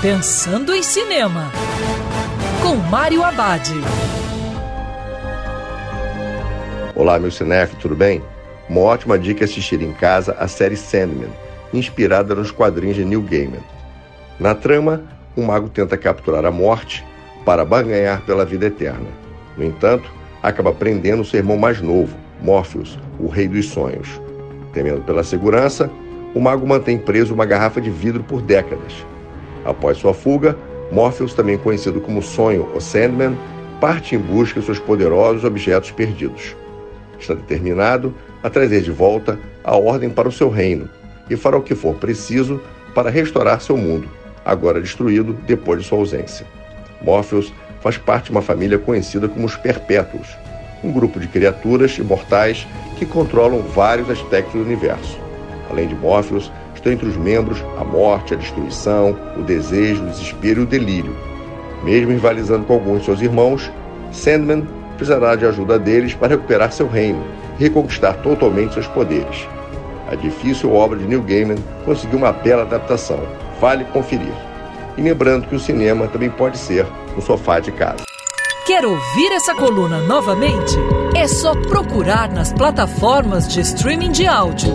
Pensando em Cinema, com Mário Abad. Olá, meu cinef, tudo bem? Uma ótima dica é assistir em casa a série Sandman, inspirada nos quadrinhos de Neil Gaiman. Na trama, um mago tenta capturar a morte para barganhar pela vida eterna. No entanto, acaba prendendo seu irmão mais novo, Morpheus, o rei dos sonhos. Temendo pela segurança, o mago mantém preso uma garrafa de vidro por décadas. Após sua fuga, Morpheus, também conhecido como Sonho ou Sandman, parte em busca de seus poderosos objetos perdidos. Está determinado a trazer de volta a ordem para o seu reino e fará o que for preciso para restaurar seu mundo, agora destruído depois de sua ausência. Morpheus faz parte de uma família conhecida como os Perpétuos, um grupo de criaturas imortais que controlam vários aspectos do universo. Além de Morpheus, estão entre os membros a morte, a destruição, o desejo, o desespero e o delírio. Mesmo rivalizando com alguns de seus irmãos, Sandman precisará de ajuda deles para recuperar seu reino e reconquistar totalmente seus poderes. A difícil obra de Neil Gaiman conseguiu uma bela adaptação. Vale conferir. E lembrando que o cinema também pode ser no sofá de casa. Quer ouvir essa coluna novamente? É só procurar nas plataformas de streaming de áudio.